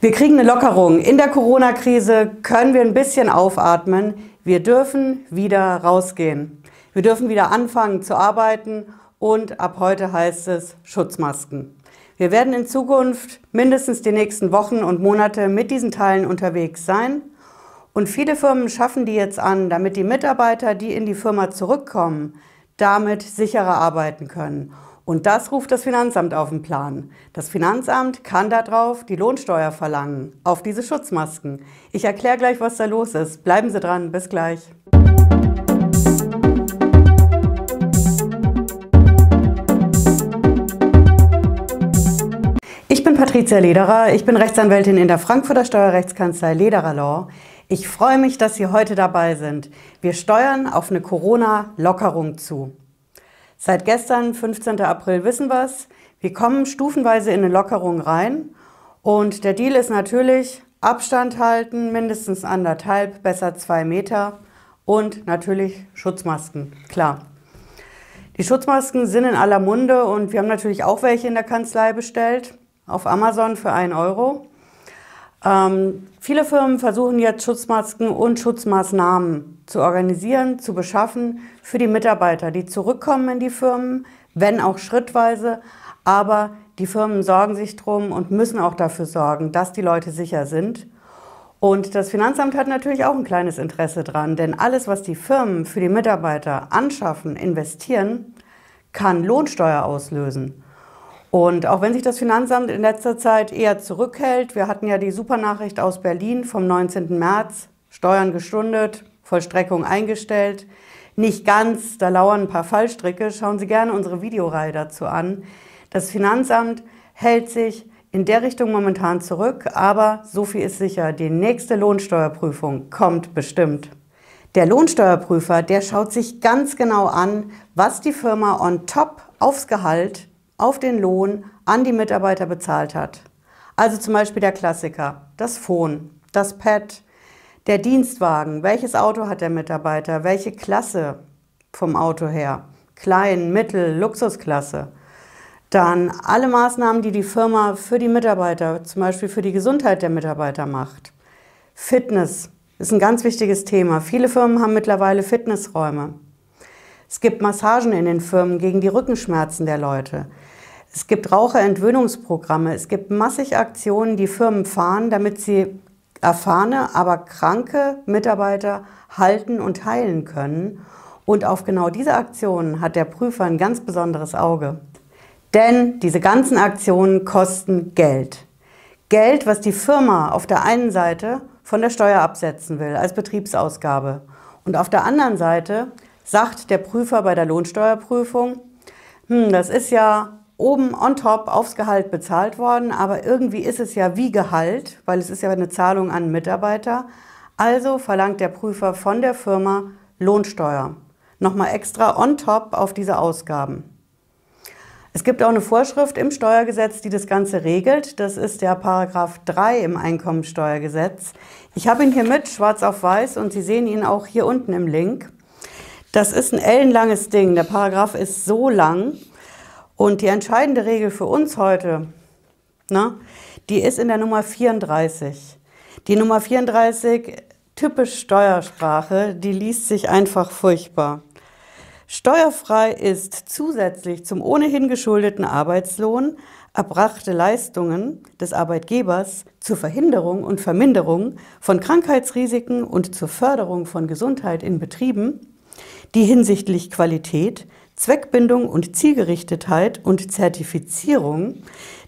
Wir kriegen eine Lockerung. In der Corona-Krise können wir ein bisschen aufatmen. Wir dürfen wieder rausgehen. Wir dürfen wieder anfangen zu arbeiten und ab heute heißt es Schutzmasken. Wir werden in Zukunft mindestens die nächsten Wochen und Monate mit diesen Teilen unterwegs sein. Und viele Firmen schaffen die jetzt an, damit die Mitarbeiter, die in die Firma zurückkommen, damit sicherer arbeiten können. Und das ruft das Finanzamt auf den Plan. Das Finanzamt kann darauf die Lohnsteuer verlangen, auf diese Schutzmasken. Ich erkläre gleich, was da los ist. Bleiben Sie dran, bis gleich. Patricia Lederer. Ich bin Rechtsanwältin in der Frankfurter Steuerrechtskanzlei Lederer Law. Ich freue mich, dass Sie heute dabei sind. Wir steuern auf eine Corona-Lockerung zu. Seit gestern, 15. April, wissen wir es. Wir kommen stufenweise in eine Lockerung rein. Und der Deal ist natürlich Abstand halten, mindestens anderthalb, besser zwei Meter. Und natürlich Schutzmasken, klar. Die Schutzmasken sind in aller Munde und wir haben natürlich auch welche in der Kanzlei bestellt auf Amazon für 1 Euro. Ähm, viele Firmen versuchen jetzt Schutzmasken und Schutzmaßnahmen zu organisieren, zu beschaffen für die Mitarbeiter, die zurückkommen in die Firmen, wenn auch schrittweise. Aber die Firmen sorgen sich drum und müssen auch dafür sorgen, dass die Leute sicher sind. Und das Finanzamt hat natürlich auch ein kleines Interesse dran, denn alles, was die Firmen für die Mitarbeiter anschaffen, investieren, kann Lohnsteuer auslösen. Und auch wenn sich das Finanzamt in letzter Zeit eher zurückhält, wir hatten ja die Supernachricht aus Berlin vom 19. März, Steuern gestundet, Vollstreckung eingestellt. Nicht ganz, da lauern ein paar Fallstricke. Schauen Sie gerne unsere Videoreihe dazu an. Das Finanzamt hält sich in der Richtung momentan zurück, aber so viel ist sicher, die nächste Lohnsteuerprüfung kommt bestimmt. Der Lohnsteuerprüfer, der schaut sich ganz genau an, was die Firma on top aufs Gehalt auf den Lohn an die Mitarbeiter bezahlt hat. Also zum Beispiel der Klassiker, das Phone, das Pad, der Dienstwagen, welches Auto hat der Mitarbeiter, welche Klasse vom Auto her, Klein, Mittel, Luxusklasse. Dann alle Maßnahmen, die die Firma für die Mitarbeiter, zum Beispiel für die Gesundheit der Mitarbeiter macht. Fitness ist ein ganz wichtiges Thema. Viele Firmen haben mittlerweile Fitnessräume. Es gibt Massagen in den Firmen gegen die Rückenschmerzen der Leute. Es gibt Raucherentwöhnungsprogramme. Es gibt massig Aktionen, die Firmen fahren, damit sie erfahrene, aber kranke Mitarbeiter halten und heilen können. Und auf genau diese Aktionen hat der Prüfer ein ganz besonderes Auge. Denn diese ganzen Aktionen kosten Geld. Geld, was die Firma auf der einen Seite von der Steuer absetzen will als Betriebsausgabe. Und auf der anderen Seite sagt der Prüfer bei der Lohnsteuerprüfung, hm, das ist ja oben on top aufs Gehalt bezahlt worden, aber irgendwie ist es ja wie Gehalt, weil es ist ja eine Zahlung an Mitarbeiter. Also verlangt der Prüfer von der Firma Lohnsteuer. Nochmal extra on top auf diese Ausgaben. Es gibt auch eine Vorschrift im Steuergesetz, die das Ganze regelt. Das ist der Paragraph 3 im Einkommensteuergesetz. Ich habe ihn hier mit, schwarz auf weiß, und Sie sehen ihn auch hier unten im Link. Das ist ein ellenlanges Ding. Der Paragraph ist so lang. Und die entscheidende Regel für uns heute, na, die ist in der Nummer 34. Die Nummer 34, typisch Steuersprache, die liest sich einfach furchtbar. Steuerfrei ist zusätzlich zum ohnehin geschuldeten Arbeitslohn erbrachte Leistungen des Arbeitgebers zur Verhinderung und Verminderung von Krankheitsrisiken und zur Förderung von Gesundheit in Betrieben die hinsichtlich Qualität, Zweckbindung und Zielgerichtetheit und Zertifizierung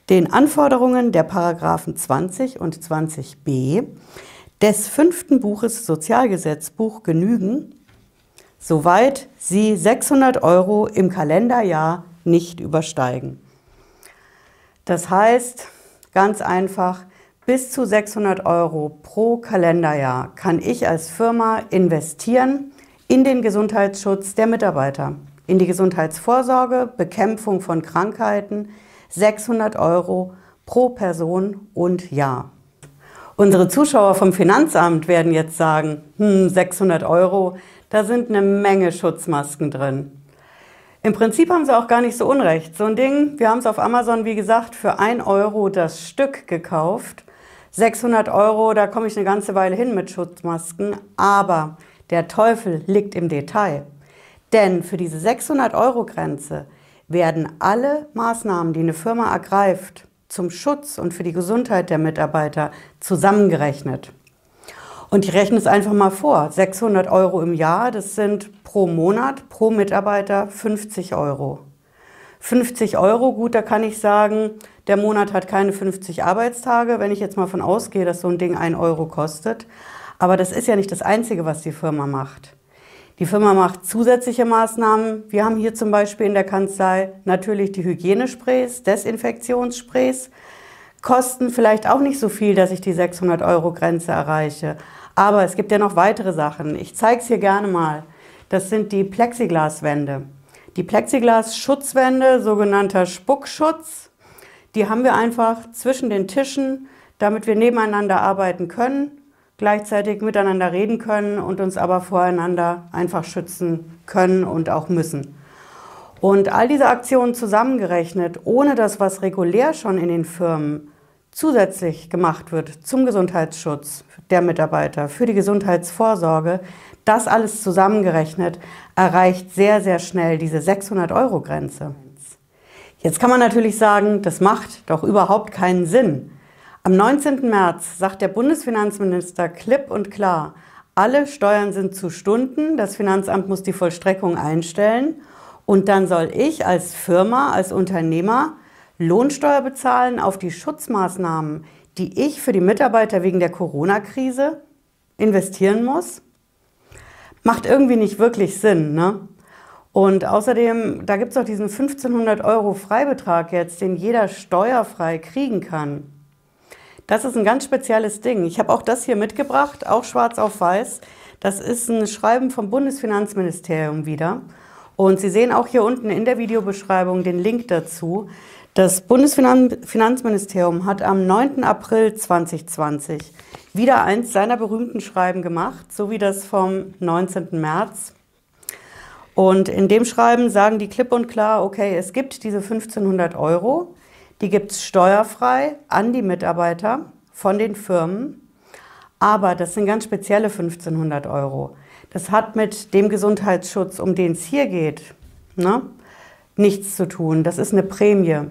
den Anforderungen der Paragraphen 20 und 20b des fünften Buches Sozialgesetzbuch genügen, soweit sie 600 Euro im Kalenderjahr nicht übersteigen. Das heißt, ganz einfach, bis zu 600 Euro pro Kalenderjahr kann ich als Firma investieren in den Gesundheitsschutz der Mitarbeiter, in die Gesundheitsvorsorge, Bekämpfung von Krankheiten, 600 Euro pro Person und Jahr. Unsere Zuschauer vom Finanzamt werden jetzt sagen, hm, 600 Euro, da sind eine Menge Schutzmasken drin. Im Prinzip haben sie auch gar nicht so unrecht. So ein Ding, wir haben es auf Amazon, wie gesagt, für 1 Euro das Stück gekauft. 600 Euro, da komme ich eine ganze Weile hin mit Schutzmasken, aber der Teufel liegt im Detail. Denn für diese 600 Euro Grenze werden alle Maßnahmen, die eine Firma ergreift, zum Schutz und für die Gesundheit der Mitarbeiter zusammengerechnet. Und ich rechne es einfach mal vor. 600 Euro im Jahr, das sind pro Monat, pro Mitarbeiter 50 Euro. 50 Euro, gut, da kann ich sagen, der Monat hat keine 50 Arbeitstage, wenn ich jetzt mal von ausgehe, dass so ein Ding 1 Euro kostet. Aber das ist ja nicht das Einzige, was die Firma macht. Die Firma macht zusätzliche Maßnahmen. Wir haben hier zum Beispiel in der Kanzlei natürlich die Hygienesprays, Desinfektionssprays. Kosten vielleicht auch nicht so viel, dass ich die 600 Euro Grenze erreiche. Aber es gibt ja noch weitere Sachen. Ich zeige es hier gerne mal. Das sind die Plexiglaswände. Die Plexiglas-Schutzwände, sogenannter Spuckschutz, die haben wir einfach zwischen den Tischen, damit wir nebeneinander arbeiten können, gleichzeitig miteinander reden können und uns aber voreinander einfach schützen können und auch müssen. Und all diese Aktionen zusammengerechnet, ohne das, was regulär schon in den Firmen zusätzlich gemacht wird zum Gesundheitsschutz der Mitarbeiter, für die Gesundheitsvorsorge, das alles zusammengerechnet erreicht sehr, sehr schnell diese 600-Euro-Grenze. Jetzt kann man natürlich sagen, das macht doch überhaupt keinen Sinn. Am 19. März sagt der Bundesfinanzminister klipp und klar, alle Steuern sind zu Stunden, das Finanzamt muss die Vollstreckung einstellen und dann soll ich als Firma, als Unternehmer Lohnsteuer bezahlen auf die Schutzmaßnahmen, die ich für die Mitarbeiter wegen der Corona-Krise investieren muss? Macht irgendwie nicht wirklich Sinn. Ne? Und außerdem, da gibt es auch diesen 1500 Euro Freibetrag jetzt, den jeder steuerfrei kriegen kann. Das ist ein ganz spezielles Ding. Ich habe auch das hier mitgebracht, auch schwarz auf weiß. Das ist ein Schreiben vom Bundesfinanzministerium wieder. Und Sie sehen auch hier unten in der Videobeschreibung den Link dazu. Das Bundesfinanzministerium hat am 9. April 2020 wieder eins seiner berühmten Schreiben gemacht, so wie das vom 19. März. Und in dem Schreiben sagen die klipp und klar, okay, es gibt diese 1500 Euro, die gibt es steuerfrei an die Mitarbeiter von den Firmen, aber das sind ganz spezielle 1500 Euro. Das hat mit dem Gesundheitsschutz, um den es hier geht, ne, nichts zu tun. Das ist eine Prämie.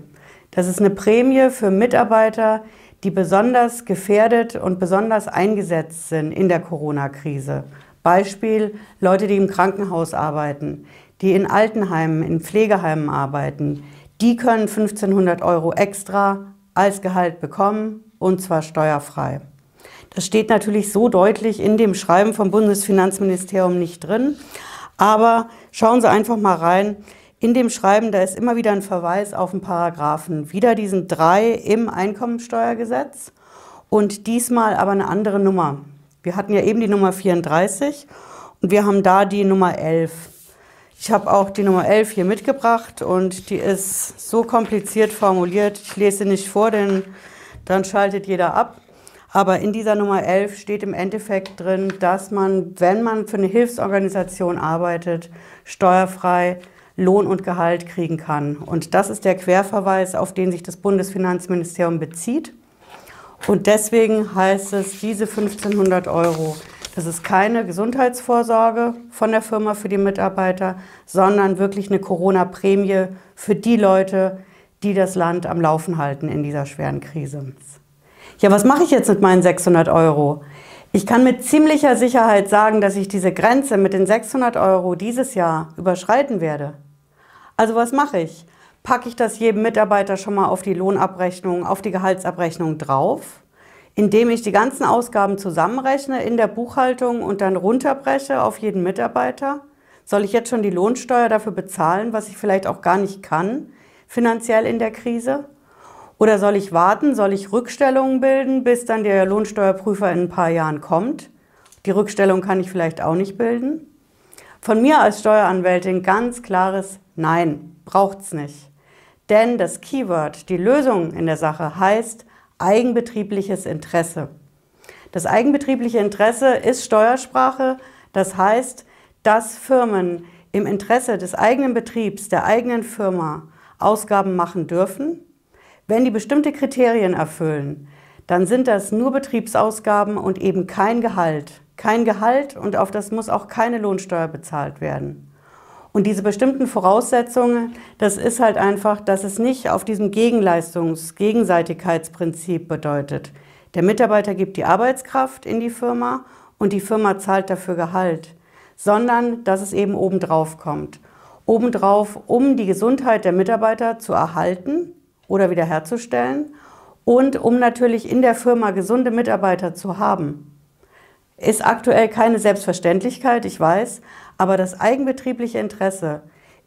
Das ist eine Prämie für Mitarbeiter, die besonders gefährdet und besonders eingesetzt sind in der Corona-Krise. Beispiel Leute, die im Krankenhaus arbeiten, die in Altenheimen, in Pflegeheimen arbeiten. Die können 1500 Euro extra als Gehalt bekommen und zwar steuerfrei. Das steht natürlich so deutlich in dem Schreiben vom Bundesfinanzministerium nicht drin, aber schauen Sie einfach mal rein. In dem Schreiben, da ist immer wieder ein Verweis auf einen Paragraphen, wieder diesen drei im Einkommensteuergesetz und diesmal aber eine andere Nummer. Wir hatten ja eben die Nummer 34 und wir haben da die Nummer 11. Ich habe auch die Nummer 11 hier mitgebracht und die ist so kompliziert formuliert. Ich lese nicht vor, denn dann schaltet jeder ab. Aber in dieser Nummer 11 steht im Endeffekt drin, dass man, wenn man für eine Hilfsorganisation arbeitet, steuerfrei Lohn und Gehalt kriegen kann. Und das ist der Querverweis, auf den sich das Bundesfinanzministerium bezieht. Und deswegen heißt es, diese 1500 Euro, das ist keine Gesundheitsvorsorge von der Firma für die Mitarbeiter, sondern wirklich eine Corona-Prämie für die Leute, die das Land am Laufen halten in dieser schweren Krise. Ja, was mache ich jetzt mit meinen 600 Euro? Ich kann mit ziemlicher Sicherheit sagen, dass ich diese Grenze mit den 600 Euro dieses Jahr überschreiten werde. Also was mache ich? Packe ich das jedem Mitarbeiter schon mal auf die Lohnabrechnung, auf die Gehaltsabrechnung drauf, indem ich die ganzen Ausgaben zusammenrechne in der Buchhaltung und dann runterbreche auf jeden Mitarbeiter? Soll ich jetzt schon die Lohnsteuer dafür bezahlen, was ich vielleicht auch gar nicht kann, finanziell in der Krise? Oder soll ich warten, soll ich Rückstellungen bilden, bis dann der Lohnsteuerprüfer in ein paar Jahren kommt? Die Rückstellung kann ich vielleicht auch nicht bilden. Von mir als Steueranwältin ganz klares Nein, braucht's nicht. Denn das Keyword, die Lösung in der Sache heißt eigenbetriebliches Interesse. Das eigenbetriebliche Interesse ist Steuersprache, das heißt, dass Firmen im Interesse des eigenen Betriebs, der eigenen Firma Ausgaben machen dürfen, wenn die bestimmte Kriterien erfüllen, dann sind das nur Betriebsausgaben und eben kein Gehalt. Kein Gehalt und auf das muss auch keine Lohnsteuer bezahlt werden. Und diese bestimmten Voraussetzungen, das ist halt einfach, dass es nicht auf diesem Gegenleistungs-, Gegenseitigkeitsprinzip bedeutet. Der Mitarbeiter gibt die Arbeitskraft in die Firma und die Firma zahlt dafür Gehalt, sondern dass es eben obendrauf kommt. Obendrauf, um die Gesundheit der Mitarbeiter zu erhalten oder wiederherzustellen und um natürlich in der Firma gesunde Mitarbeiter zu haben. Ist aktuell keine Selbstverständlichkeit, ich weiß, aber das eigenbetriebliche Interesse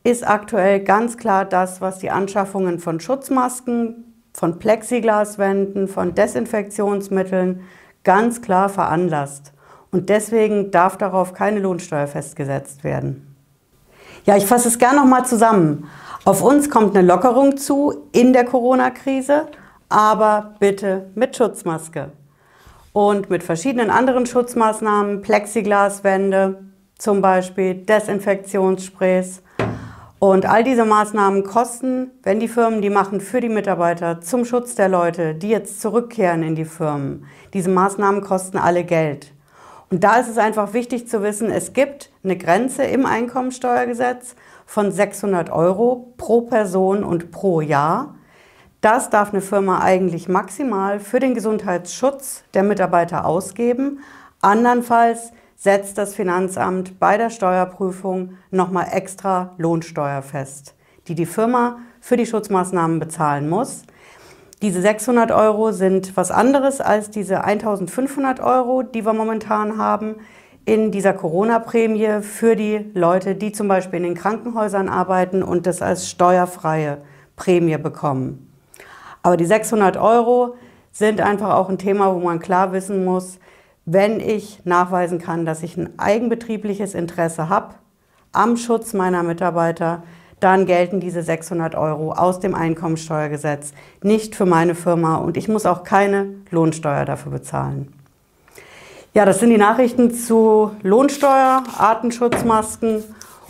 ist aktuell ganz klar das, was die Anschaffungen von Schutzmasken, von Plexiglaswänden, von Desinfektionsmitteln ganz klar veranlasst. Und deswegen darf darauf keine Lohnsteuer festgesetzt werden. Ja, ich fasse es gerne nochmal zusammen. Auf uns kommt eine Lockerung zu in der Corona-Krise aber bitte mit Schutzmaske. Und mit verschiedenen anderen Schutzmaßnahmen, Plexiglaswände zum Beispiel, Desinfektionssprays. Und all diese Maßnahmen kosten, wenn die Firmen die machen für die Mitarbeiter zum Schutz der Leute, die jetzt zurückkehren in die Firmen. Diese Maßnahmen kosten alle Geld. Und da ist es einfach wichtig zu wissen, es gibt eine Grenze im Einkommensteuergesetz von 600 Euro pro Person und pro Jahr. Das darf eine Firma eigentlich maximal für den Gesundheitsschutz der Mitarbeiter ausgeben. Andernfalls setzt das Finanzamt bei der Steuerprüfung nochmal extra Lohnsteuer fest, die die Firma für die Schutzmaßnahmen bezahlen muss. Diese 600 Euro sind was anderes als diese 1500 Euro, die wir momentan haben in dieser Corona-Prämie für die Leute, die zum Beispiel in den Krankenhäusern arbeiten und das als steuerfreie Prämie bekommen. Aber die 600 Euro sind einfach auch ein Thema, wo man klar wissen muss, wenn ich nachweisen kann, dass ich ein eigenbetriebliches Interesse habe am Schutz meiner Mitarbeiter, dann gelten diese 600 Euro aus dem Einkommensteuergesetz nicht für meine Firma und ich muss auch keine Lohnsteuer dafür bezahlen. Ja, das sind die Nachrichten zu Lohnsteuer, Artenschutzmasken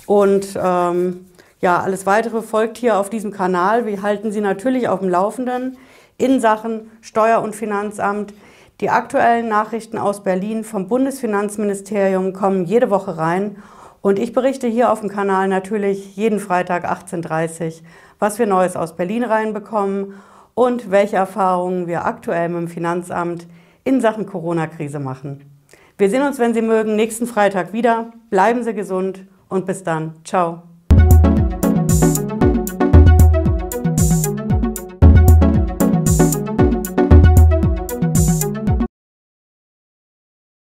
und ähm, ja, alles weitere folgt hier auf diesem Kanal. Wir halten Sie natürlich auf dem Laufenden in Sachen Steuer- und Finanzamt. Die aktuellen Nachrichten aus Berlin vom Bundesfinanzministerium kommen jede Woche rein. Und ich berichte hier auf dem Kanal natürlich jeden Freitag 18.30 Uhr, was wir Neues aus Berlin reinbekommen und welche Erfahrungen wir aktuell mit dem Finanzamt in Sachen Corona-Krise machen. Wir sehen uns, wenn Sie mögen, nächsten Freitag wieder. Bleiben Sie gesund und bis dann. Ciao.